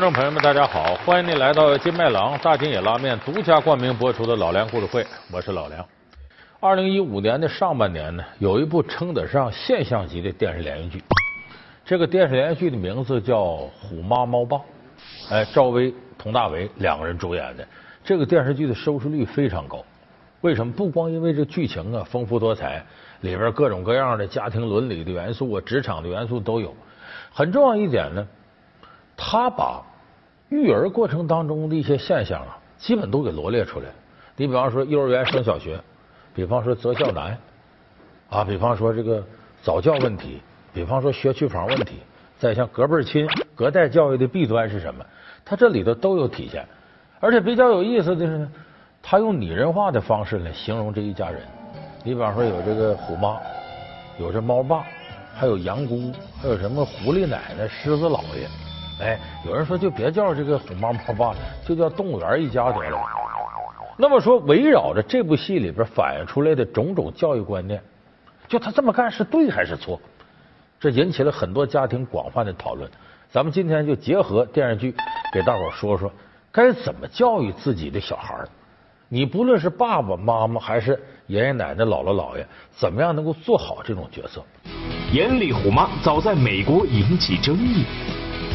观众朋友们，大家好！欢迎您来到金麦郎大金野拉面独家冠名播出的《老梁故事会》，我是老梁。二零一五年的上半年呢，有一部称得上现象级的电视连续剧。这个电视连续剧的名字叫《虎妈猫爸》，哎，赵薇、佟大为两个人主演的。这个电视剧的收视率非常高。为什么？不光因为这剧情啊丰富多彩，里边各种各样的家庭伦理的元素啊、职场的元素都有。很重要一点呢。他把育儿过程当中的一些现象啊，基本都给罗列出来。你比方说幼儿园升小学，比方说择校难啊，比方说这个早教问题，比方说学区房问题，再像隔辈亲、隔代教育的弊端是什么，他这里头都有体现。而且比较有意思的是呢，他用拟人化的方式来形容这一家人。你比方说有这个虎妈，有这猫爸，还有羊姑，还有什么狐狸奶奶、狮子老爷。哎，有人说就别叫这个虎妈猫爸了，就叫动物园一家得了。那么说，围绕着这部戏里边反映出来的种种教育观念，就他这么干是对还是错？这引起了很多家庭广泛的讨论。咱们今天就结合电视剧，给大伙说说该怎么教育自己的小孩你不论是爸爸妈妈还是爷爷奶奶、姥姥姥爷，怎么样能够做好这种角色？严厉虎妈早在美国引起争议。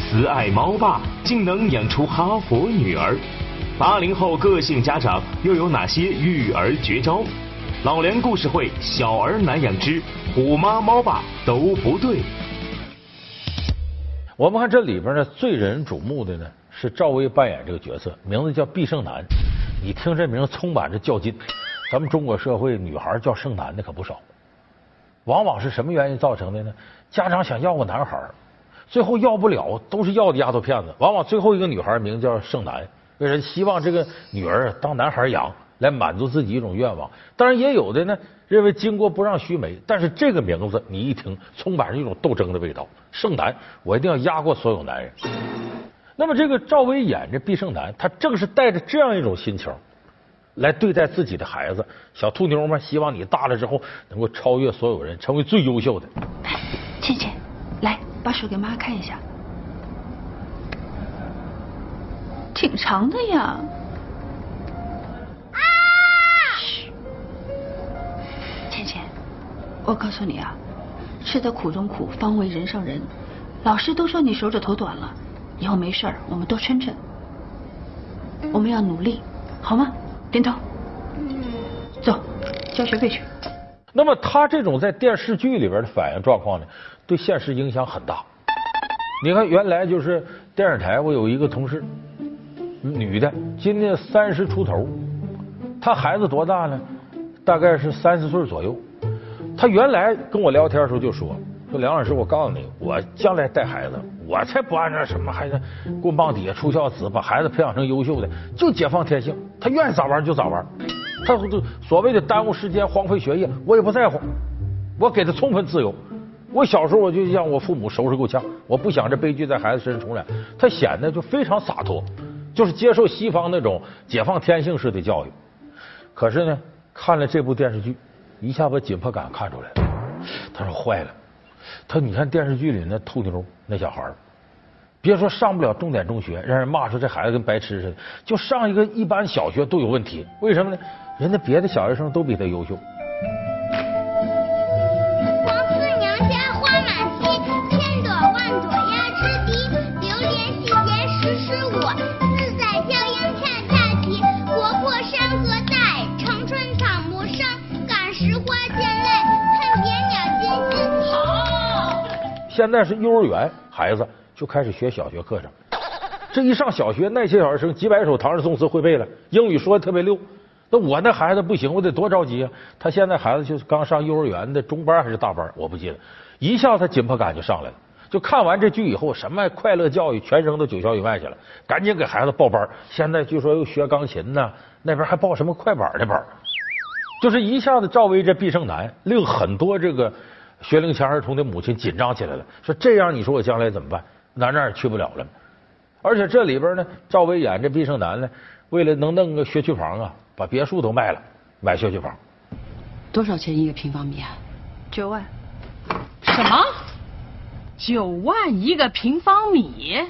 慈爱猫爸竟能养出哈佛女儿？八零后个性家长又有哪些育儿绝招？老梁故事会：小儿难养之虎妈猫爸都不对。我们看这里边呢，最引人瞩目的呢是赵薇扮演这个角色，名字叫毕胜男。你听这名充满着较劲。咱们中国社会女孩叫胜男的可不少，往往是什么原因造成的呢？家长想要个男孩。最后要不了，都是要的丫头片子。往往最后一个女孩名叫盛男，为人希望这个女儿当男孩养，来满足自己一种愿望。当然也有的呢，认为巾帼不让须眉。但是这个名字你一听，充满着一种斗争的味道。盛男，我一定要压过所有男人。那么这个赵薇演这毕胜男，他正是带着这样一种心情来对待自己的孩子，小兔妞嘛，希望你大了之后能够超越所有人，成为最优秀的。倩倩，来。把手给妈看一下，挺长的呀。啊！嘘，倩倩，我告诉你啊，吃得苦中苦，方为人上人。老师都说你手指头短了，以后没事儿，我们多抻抻。我们要努力，好吗？点头。走，交学费去。那么他这种在电视剧里边的反应状况呢？对现实影响很大。你看，原来就是电视台，我有一个同事，女的，今年三十出头，她孩子多大呢？大概是三十岁左右。她原来跟我聊天的时候就说：“说梁老师，我告诉你，我将来带孩子，我才不按照什么还是棍棒底下出孝子，把孩子培养成优秀的，就解放天性，他愿意咋玩就咋玩。他所谓的耽误时间、荒废学业，我也不在乎，我给他充分自由。”我小时候我就让我父母收拾够呛，我不想这悲剧在孩子身上重来。他显得就非常洒脱，就是接受西方那种解放天性式的教育。可是呢，看了这部电视剧，一下把紧迫感看出来了。他说坏了，他说你看电视剧里那兔妞那小孩别说上不了重点中学，让人骂说这孩子跟白痴似的，就上一个一般小学都有问题。为什么呢？人家别的小学生都比他优秀。现在是幼儿园孩子就开始学小学课程，这一上小学，那些小学生几百首唐诗宋词会背了，英语说的特别溜。那我那孩子不行，我得多着急啊！他现在孩子就是刚上幼儿园的中班还是大班，我不记得。一下他紧迫感就上来了，就看完这剧以后，什么快乐教育全扔到九霄云外去了，赶紧给孩子报班。现在据说又学钢琴呢，那边还报什么快板的班，就是一下子赵薇这必胜男，令很多这个。学龄前儿童的母亲紧张起来了，说：“这样，你说我将来怎么办？哪哪也去不了了。而且这里边呢，赵薇演这毕胜男呢，为了能弄个学区房啊，把别墅都卖了，买学区房。多少钱一个平方米啊？九万。什么？九万一个平方米？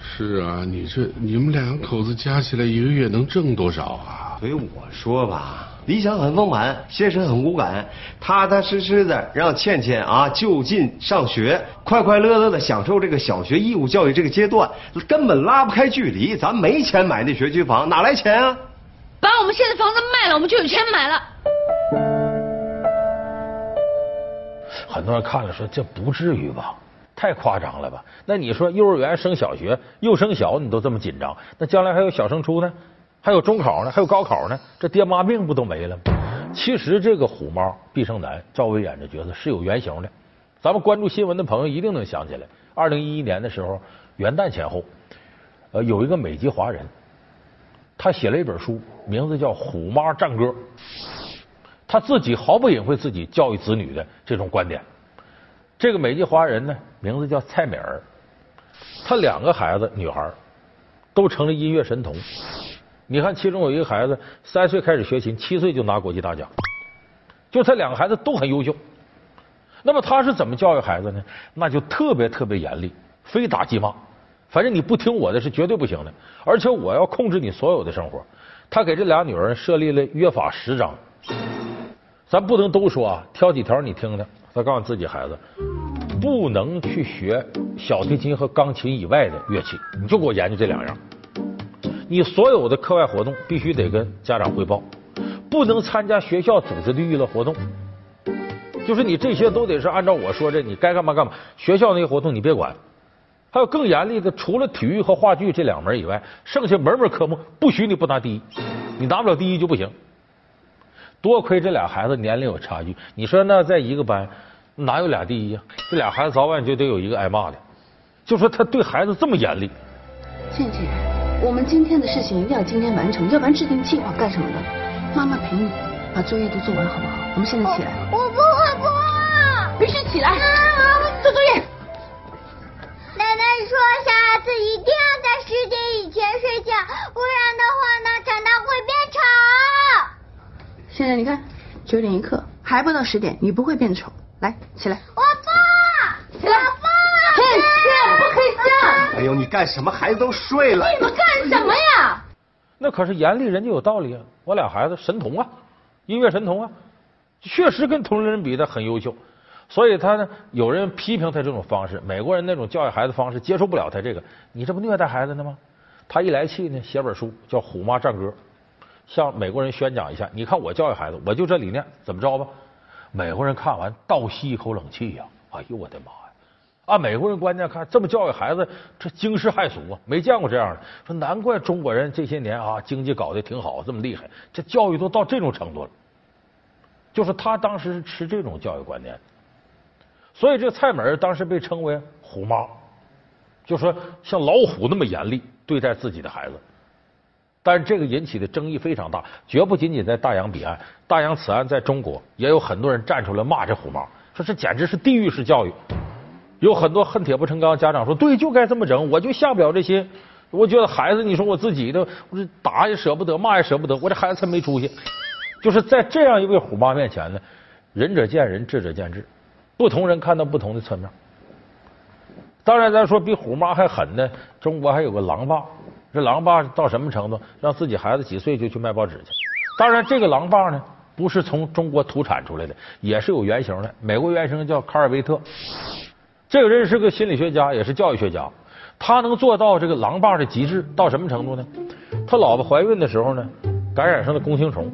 是啊，你这你们两口子加起来一个月能挣多少啊？所以我说吧，理想很丰满，现实很骨感，踏踏实实的让倩倩啊就近上学，快快乐乐的享受这个小学义务教育这个阶段，根本拉不开距离。咱没钱买那学区房，哪来钱啊？把我们现在房子卖了，我们就有钱买了。很多人看了说这不至于吧，太夸张了吧？那你说幼儿园升小学，幼升小你都这么紧张，那将来还有小升初呢，还有中考呢，还有高考呢，这爹妈命不都没了吗？其实这个虎猫毕胜男赵薇演这角色是有原型的，咱们关注新闻的朋友一定能想起来。二零一一年的时候，元旦前后，呃，有一个美籍华人，他写了一本书，名字叫《虎妈战歌》。他自己毫不隐晦自己教育子女的这种观点。这个美籍华人呢，名字叫蔡美儿，他两个孩子女孩都成了音乐神童。你看，其中有一个孩子三岁开始学琴，七岁就拿国际大奖。就他两个孩子都很优秀。那么他是怎么教育孩子呢？那就特别特别严厉，非打即骂。反正你不听我的是绝对不行的，而且我要控制你所有的生活。他给这俩女儿设立了约法十章。咱不能都说啊，挑几条你听听。他告诉自己孩子，不能去学小提琴和钢琴以外的乐器，你就给我研究这两样。你所有的课外活动必须得跟家长汇报，不能参加学校组织的娱乐活动。就是你这些都得是按照我说的，你该干嘛干嘛。学校那些活动你别管。还有更严厉的，除了体育和话剧这两门以外，剩下门门科目不许你不拿第一，你拿不了第一就不行。多亏这俩孩子年龄有差距，你说那在一个班哪有俩第一啊？这俩孩子早晚就得有一个挨骂的。就说他对孩子这么严厉。倩倩，我们今天的事情一定要今天完成，要不然制定计划干什么的？妈妈陪你把作业都做完，好不好？我们现在起来。我不会，不会。必须起来，妈妈做作业。奶奶说小孩子一定要在十点以前睡觉，不然的话呢，长大会变丑。现在你看，九点一刻，还不到十点，你不会变丑。来，起来。我不，起来。哎呦，你干什么？孩子都睡了。你们干什么呀？那可是严厉，人家有道理啊。我俩孩子神童啊，音乐神童啊，确实跟同龄人比他很优秀。所以他呢，有人批评他这种方式，美国人那种教育孩子方式接受不了他这个。你这不虐待孩子呢吗？他一来气呢，写本书叫《虎妈战歌》。向美国人宣讲一下，你看我教育孩子，我就这理念，怎么着吧？美国人看完倒吸一口冷气呀！哎呦我的妈呀！按美国人观念看，这么教育孩子，这惊世骇俗啊！没见过这样的，说难怪中国人这些年啊经济搞得挺好，这么厉害，这教育都到这种程度了。就是他当时是持这种教育观念，所以这个蔡美儿当时被称为“虎妈”，就说像老虎那么严厉对待自己的孩子。但这个引起的争议非常大，绝不仅仅在大洋彼岸，大洋此岸在中国也有很多人站出来骂这虎妈，说这简直是地狱式教育。有很多恨铁不成钢家长说，对，就该这么整，我就下不了这心。我觉得孩子，你说我自己的，我这打也舍不得，骂也舍不得，我这孩子才没出息。就是在这样一位虎妈面前呢，仁者见仁，智者见智，不同人看到不同的侧面。当然，咱说比虎妈还狠呢，中国还有个狼爸。这狼爸到什么程度？让自己孩子几岁就去卖报纸去？当然，这个狼爸呢，不是从中国土产出来的，也是有原型的。美国原型叫卡尔维特，这个人是个心理学家，也是教育学家。他能做到这个狼爸的极致到什么程度呢？他老婆怀孕的时候呢，感染上了弓形虫，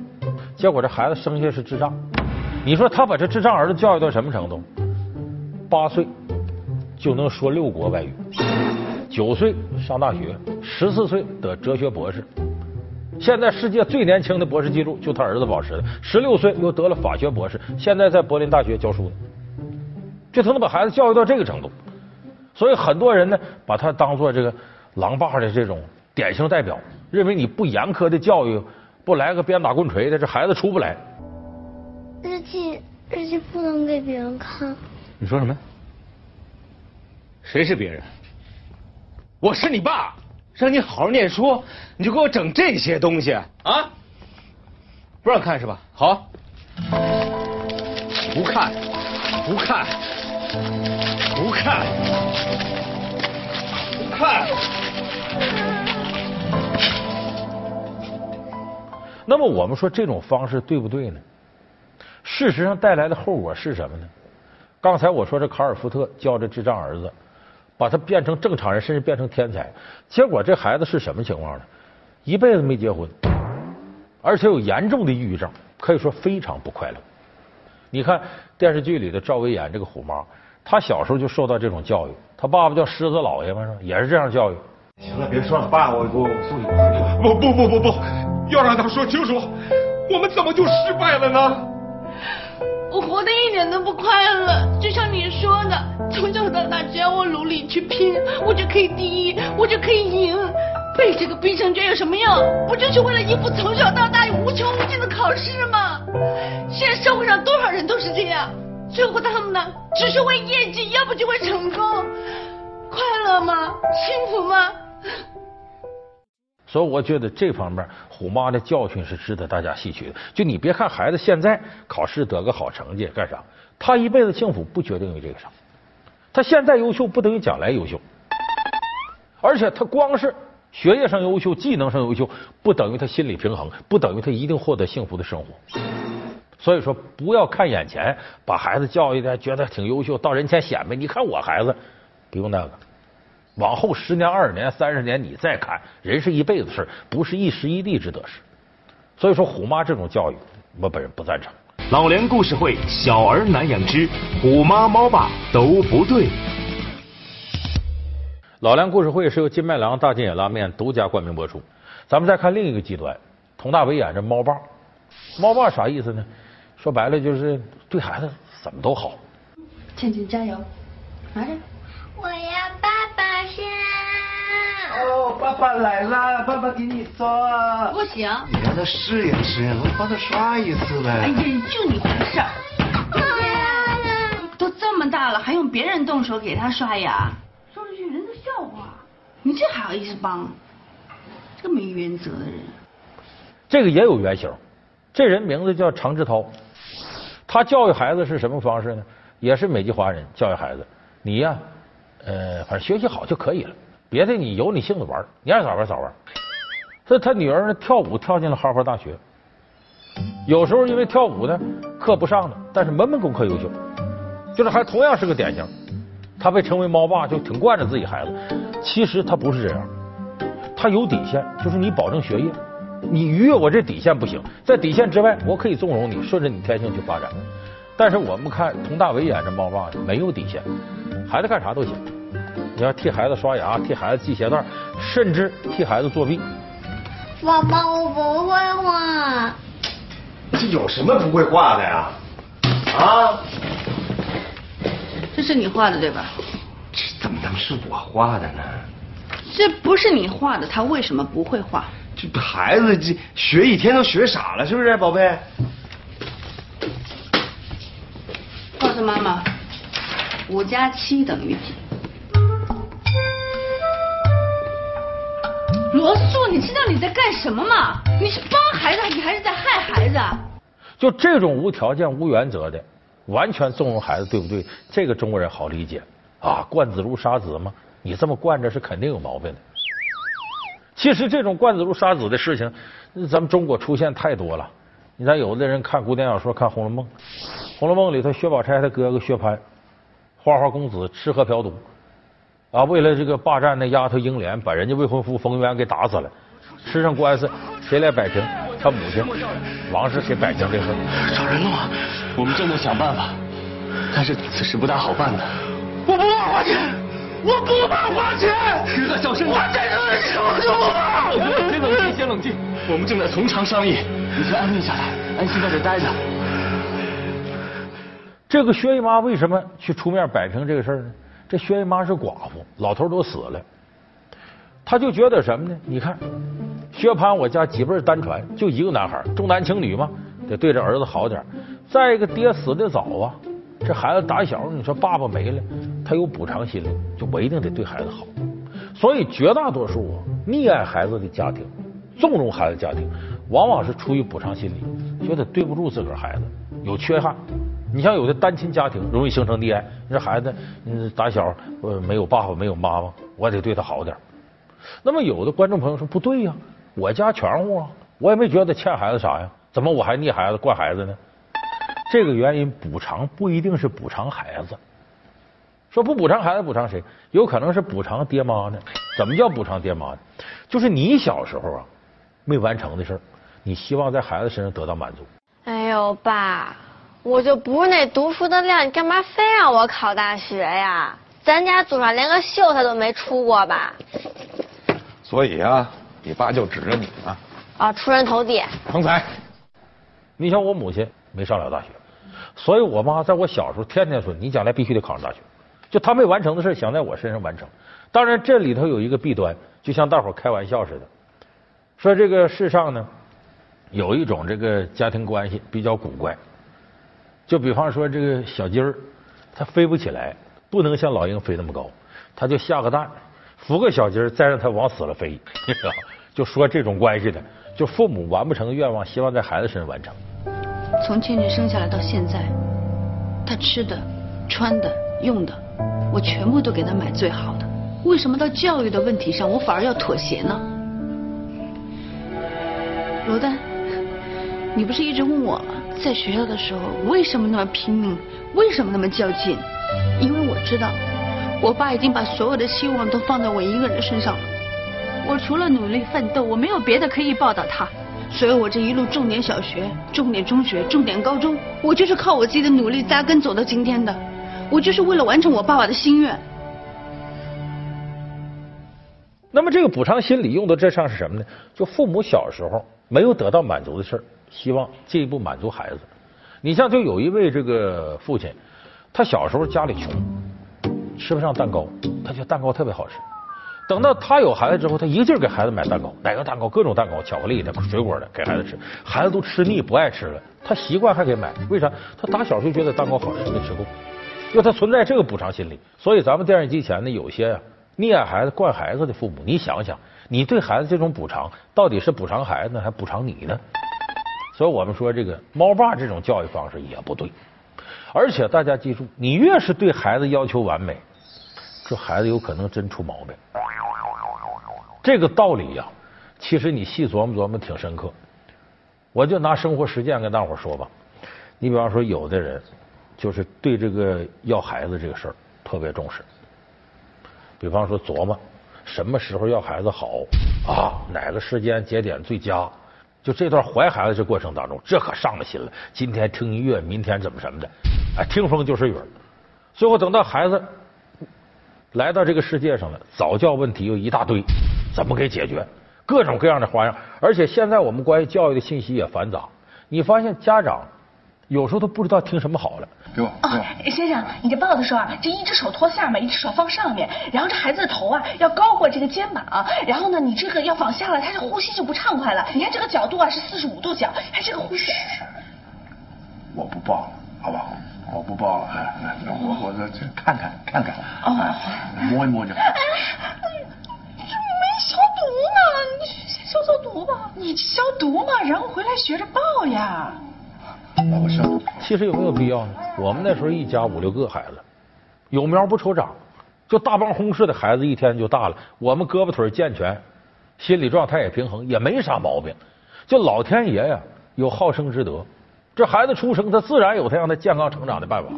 结果这孩子生下是智障。你说他把这智障儿子教育到什么程度？八岁就能说六国外语。九岁上大学，十四岁得哲学博士。现在世界最年轻的博士记录就他儿子保持的，十六岁又得了法学博士，现在在柏林大学教书呢。就他能把孩子教育到这个程度，所以很多人呢把他当做这个狼爸的这种典型代表，认为你不严苛的教育，不来个鞭打棍锤的，这孩子出不来。日记日记不能给别人看。你说什么？谁是别人？我是你爸，让你好好念书，你就给我整这些东西啊！不让看是吧？好，不看，不看，不看不看。那么我们说这种方式对不对呢？事实上带来的后果是什么呢？刚才我说这卡尔福特教这智障儿子把他变成正常人甚至变成天才。结果这孩子是什么情况呢？一辈子没结婚而且有严重的抑郁症可以说非常不快乐。你看电视剧里的赵薇演这个虎妈，她小时候就受到这种教育，她爸爸叫狮子老爷嘛，是？也是这样教育。行了，别说了，爸，我我送你回去。不不不不不，要让他说清楚，我们怎么就失败了呢？我活得一点都不快乐，就像你说的，从小到大，只要我努力去拼，我就可以第一，我就可以赢。背这个毕生诀有什么用？不就是为了应付从小到大无穷无尽的考试吗？现在社会上多少人都是这样，最后他们呢，只是为业绩，要不就为成功，快乐吗？幸福吗？所以我觉得这方面虎妈的教训是值得大家吸取的。就你别看孩子现在考试得个好成绩干啥，他一辈子幸福不决定于这个啥，他现在优秀不等于将来优秀，而且他光是学业上优秀、技能上优秀，不等于他心理平衡，不等于他一定获得幸福的生活。所以说，不要看眼前，把孩子教育的觉得挺优秀，到人前显摆。你看我孩子，不用那个。往后十年、二十年、三十年，你再看，人是一辈子事不是一时一地之得失。所以说，虎妈这种教育，我本人不赞成。老梁故事会，小儿难养之，虎妈猫爸都不对。老梁故事会是由金麦郎大金眼拉面独家冠名播出。咱们再看另一个极端，佟大为演这猫爸。猫爸啥意思呢？说白了就是对孩子怎么都好。倩倩加油，拿着。我要爸爸先。哦，爸爸来了，爸爸给你做。不行。你让他适应适应，我帮他刷一次呗。哎呀，就你回事儿。都这么大了，还用别人动手给他刷牙？你这还好意思帮？这没原则的人。这个也有原型，这人名字叫常志涛。他教育孩子是什么方式呢？也是美籍华人教育孩子，你呀。呃，反正学习好就可以了，别的你由你性子玩，你爱咋玩咋玩。所以他女儿呢跳舞跳进了哈佛大学，有时候因为跳舞呢课不上了，但是门门功课优秀，就是还同样是个典型。他被称为猫爸，就挺惯着自己孩子。其实他不是这样，他有底线，就是你保证学业，你逾越我这底线不行，在底线之外，我可以纵容你，顺着你天性去发展。但是我们看佟大为演这猫爸没有底线，孩子干啥都行。你要替孩子刷牙，替孩子系鞋带，甚至替孩子作弊。爸爸，我不会画。这有什么不会画的呀？啊？这是你画的对吧？这怎么能是我画的呢？这不是你画的，他为什么不会画？这孩子这学一天都学傻了，是不是，宝贝？告诉妈妈，五加七等于几？罗素，你知道你在干什么吗？你是帮孩子，你还是在害孩子？就这种无条件、无原则的，完全纵容孩子，对不对？这个中国人好理解啊，惯子如杀子嘛。你这么惯着是肯定有毛病的。其实这种惯子如杀子的事情，咱们中国出现太多了。你看，有的人看古典小说，看《红楼梦》，《红楼梦》里头薛宝钗他哥哥薛蟠，花花公子吃喝嫖赌。啊，为了这个霸占那丫头英莲，把人家未婚夫冯渊给打死了，吃上官司，谁来摆平？他母亲王氏给摆平这事。找人了吗，我们正在想办法，但是此事不大好办的。我不怕花钱，我不怕花钱。哥哥，小声点。我这个什么都不怕。先冷静，先冷静。我们正在从长商议，你先安静下来，安心在这待着。这个薛姨妈为什么去出面摆平这个事儿呢？这薛姨妈是寡妇，老头都死了，她就觉得什么呢？你看，薛蟠我家几辈单传，就一个男孩，重男轻女嘛，得对这儿子好点。再一个，爹死的早啊，这孩子打小你说爸爸没了，他有补偿心理，就我一定得对孩子好。所以绝大多数啊，溺爱孩子的家庭，纵容孩子家庭，往往是出于补偿心理，觉得对不住自个儿孩子，有缺憾。你像有的单亲家庭容易形成溺爱，你说孩子嗯打小呃没有爸爸没有妈妈，我得对他好点。那么有的观众朋友说不对呀，我家全乎啊，我也没觉得欠孩子啥呀，怎么我还溺孩子、惯孩子呢？这个原因补偿不一定是补偿孩子，说不补偿孩子补偿谁？有可能是补偿爹妈呢？怎么叫补偿爹妈呢？就是你小时候啊没完成的事儿，你希望在孩子身上得到满足。哎呦，爸，我就不是那读书的料，你干嘛非让我考大学呀？咱家祖上连个秀才都没出过吧？所以啊，你爸就指着你啊。啊，出人头地。成才，你像我母亲没上了大学，所以我妈在我小时候天天说你将来必须得考上大学，就她没完成的事想在我身上完成。当然这里头有一个弊端，就像大伙开玩笑似的，说这个世上呢有一种这个家庭关系比较古怪，就比方说这个小鸡儿它飞不起来，不能像老鹰飞那么高，它就下个蛋，孵个小鸡儿，再让它往死了飞，就说这种关系的。就父母完不成的愿望，希望在孩子身上完成。从倩倩生下来到现在，她吃的、穿的、用的，我全部都给她买最好的。为什么到教育的问题上，我反而要妥协呢？罗丹，你不是一直问我吗？在学校的时候，为什么那么拼命？为什么那么较劲？因为我知道，我爸已经把所有的希望都放在我一个人身上了。我除了努力奋斗，我没有别的可以报答他，所以我这一路重点小学、重点中学、重点高中，我就是靠我自己的努力扎根走到今天的，我就是为了完成我爸爸的心愿。那么这个补偿心理用到这上是什么呢？就父母小时候没有得到满足的事儿，希望进一步满足孩子。你像就有一位这个父亲，他小时候家里穷，吃不上蛋糕，他觉得蛋糕特别好吃。等到他有孩子之后，他一个劲儿给孩子买蛋糕，哪个蛋糕，各种蛋糕，巧克力的、水果的，给孩子吃。孩子都吃腻，不爱吃了。他习惯还给买，为啥？他打小就觉得蛋糕好吃，没吃够，因为他存在这个补偿心理。所以咱们电视机前的有些呀溺爱孩子、惯孩子的父母，你想想，你对孩子这种补偿，到底是补偿孩子呢，还补偿你呢？所以我们说，这个猫爸这种教育方式也不对。而且大家记住，你越是对孩子要求完美，这孩子有可能真出毛病。这个道理呀，其实你细琢磨琢磨挺深刻。我就拿生活实践跟大伙说吧。你比方说，有的人就是对这个要孩子这个事儿特别重视。比方说，琢磨什么时候要孩子好啊，哪个时间节点最佳？就这段怀孩子这过程当中，这可上了心了。今天听音乐，明天怎么什么的，哎，听风就是雨。最后等到孩子来到这个世界上了，早教问题又一大堆。怎么给解决？各种各样的花样，而且现在我们关于教育的信息也繁杂。你发现家长有时候都不知道听什么好了。给我，哦，先生，你这抱的时候啊，这一只手托下面，一只手放上面，然后这孩子的头啊要高过这个肩膀，然后呢，你这个要放下了，他这呼吸就不畅快了。你看这个角度啊是四十五度角，他这个呼吸。我不抱了，好不好？我不抱了，我我这这看看看看，哦，摸一摸就。消毒嘛，你先消消毒吧。你消毒嘛，然后回来学着抱呀。其实有没有必要呢？我们那时候一家五六个孩子，有苗不愁长，就大帮轰似的孩子一天就大了。我们胳膊腿健全，心理状态也平衡，也没啥毛病。就老天爷呀，有好生之德，这孩子出生他自然有他让他健康成长的办法。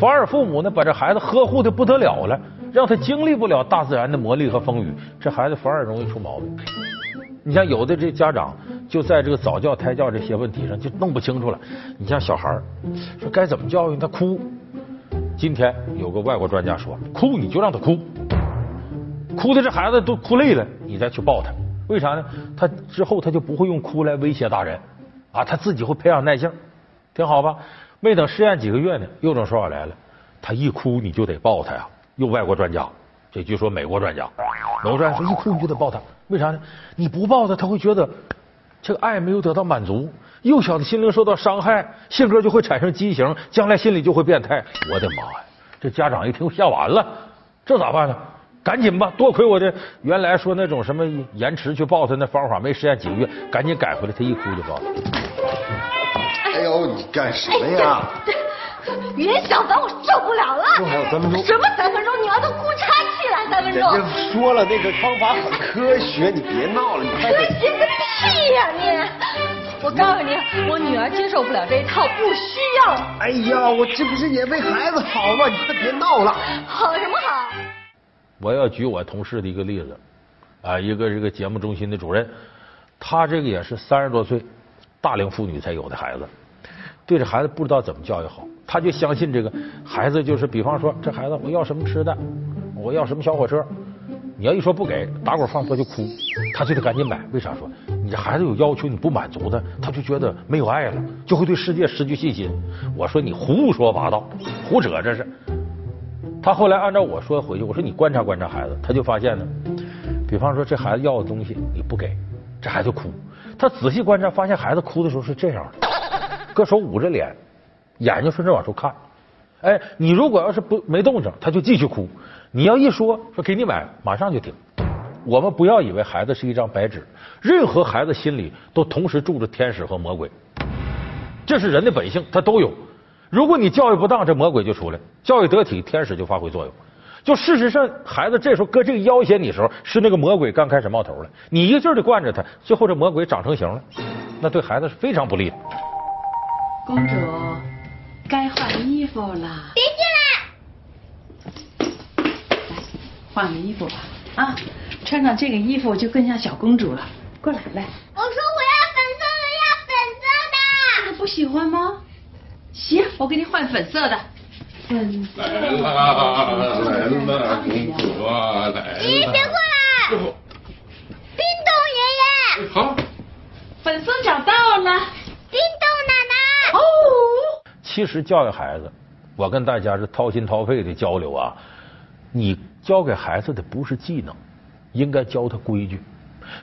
反而父母呢，把这孩子呵护的不得了了。让他经历不了大自然的磨砺和风雨，这孩子反而容易出毛病。你像有的这家长就在这个早教、胎教这些问题上就弄不清楚了。你像小孩说该怎么教育他哭，今天有个外国专家说，哭你就让他哭，哭的这孩子都哭累了，你再去抱他。为啥呢？他之后他就不会用哭来威胁大人啊，他自己会培养耐性，挺好吧？没等实验几个月呢，又种说法来了，他一哭你就得抱他呀。又外国专家，这据说美国专家，美国专家说一哭你就得抱他，为啥呢？你不抱他，他会觉得这个爱没有得到满足，幼小的心灵受到伤害，性格就会产生畸形，将来心理就会变态。我的妈呀！这家长一听吓完了，这咋办呢？赶紧吧！多亏我这原来说那种什么延迟去抱他那方法没实验几个月，赶紧改回来，他一哭就抱。哎呦，你干什么呀？别想烦我受不了了。还有三分钟。什么三分钟？你要都哭岔气了，三分钟。人家说了，那个方法很科学，你别闹了，你科学个屁呀你！我告诉你，我女儿接受不了这一套，不需要。哎呀，我这不是也为孩子好吗？你快别闹了。好什么好？我要举我同事的一个例子，啊，一个这个节目中心的主任，他这个也是三十多岁大龄妇女才有的孩子，对这孩子不知道怎么教育好，他就相信这个孩子就是，比方说这孩子我要什么吃的，我要什么小火车。你要一说不给，打滚放坡就哭，他就得赶紧买。为啥说？你这孩子有要求，你不满足他，他就觉得没有爱了，就会对世界失去信心。我说你胡说八道，胡扯这是。他后来按照我说回去，我说你观察观察孩子，他就发现呢，比方说这孩子要的东西你不给，这孩子哭。他仔细观察，发现孩子哭的时候是这样的，搁手捂着脸，眼睛顺着往出看。哎，你如果要是不没动静，他就继续哭。你要一说说给你买，马上就停。我们不要以为孩子是一张白纸，任何孩子心里都同时住着天使和魔鬼，这是人的本性，他都有。如果你教育不当，这魔鬼就出来；教育得体，天使就发挥作用。就事实上，孩子这时候搁这个要挟你的时候，是那个魔鬼刚开始冒头了。你一个劲的惯着他，最后这魔鬼长成型了，那对孩子是非常不利的。公主。该换衣服了，别进来。来，换个衣服吧。啊，穿上这个衣服就更像小公主了。过来，来。我说我要粉色的，要粉色的。这个不喜欢吗？行，我给你换粉色的。粉。来了，来了，公主啊，来了。咦，别过来！冰冻爷爷。好。粉色找到了。其实教育孩子，我跟大家是掏心掏肺的交流啊。你教给孩子的不是技能，应该教他规矩。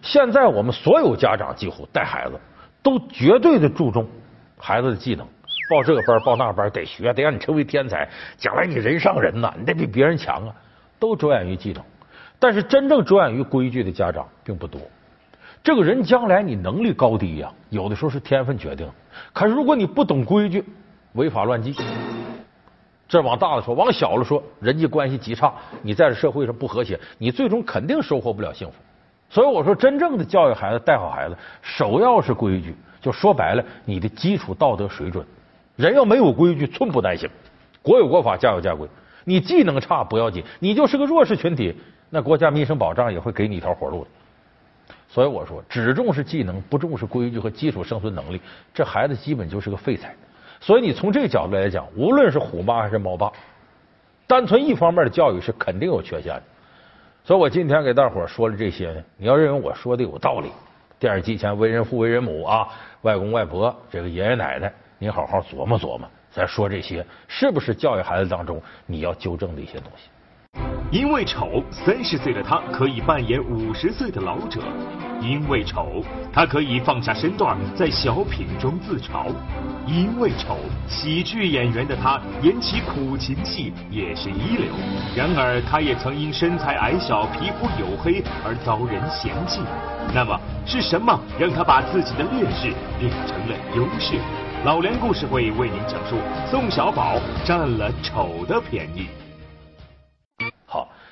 现在我们所有家长几乎带孩子，都绝对的注重孩子的技能，报这个班报那个班得学，得让你成为天才，将来你人上人呐，你得比别人强啊，都着眼于技能。但是真正着眼于规矩的家长并不多。这个人将来你能力高低呀，有的时候是天分决定。可是如果你不懂规矩，违法乱纪，这往大了说，往小了说，人际关系极差，你在这社会上不和谐，你最终肯定收获不了幸福。所以我说，真正的教育孩子、带好孩子，首要是规矩。就说白了，你的基础道德水准，人要没有规矩，寸步难行。国有国法，家有家规。你技能差不要紧，你就是个弱势群体，那国家民生保障也会给你一条活路的。所以我说，只重视技能，不重视规矩和基础生存能力，这孩子基本就是个废材。所以你从这个角度来讲，无论是虎妈还是猫爸，单纯一方面的教育是肯定有缺陷的。所以我今天给大伙说了这些呢，你要认为我说的有道理，电视机前为人父为人母啊，外公外婆这个爷爷奶奶，你好好琢磨琢磨，再说这些是不是教育孩子当中你要纠正的一些东西？因为丑，三十岁的他可以扮演五十岁的老者；因为丑，他可以放下身段在小品中自嘲；因为丑，喜剧演员的他演起苦情戏也是一流。然而，他也曾因身材矮小、皮肤黝黑而遭人嫌弃。那么，是什么让他把自己的劣势变成了优势？老梁故事会为您讲述：宋小宝占了丑的便宜。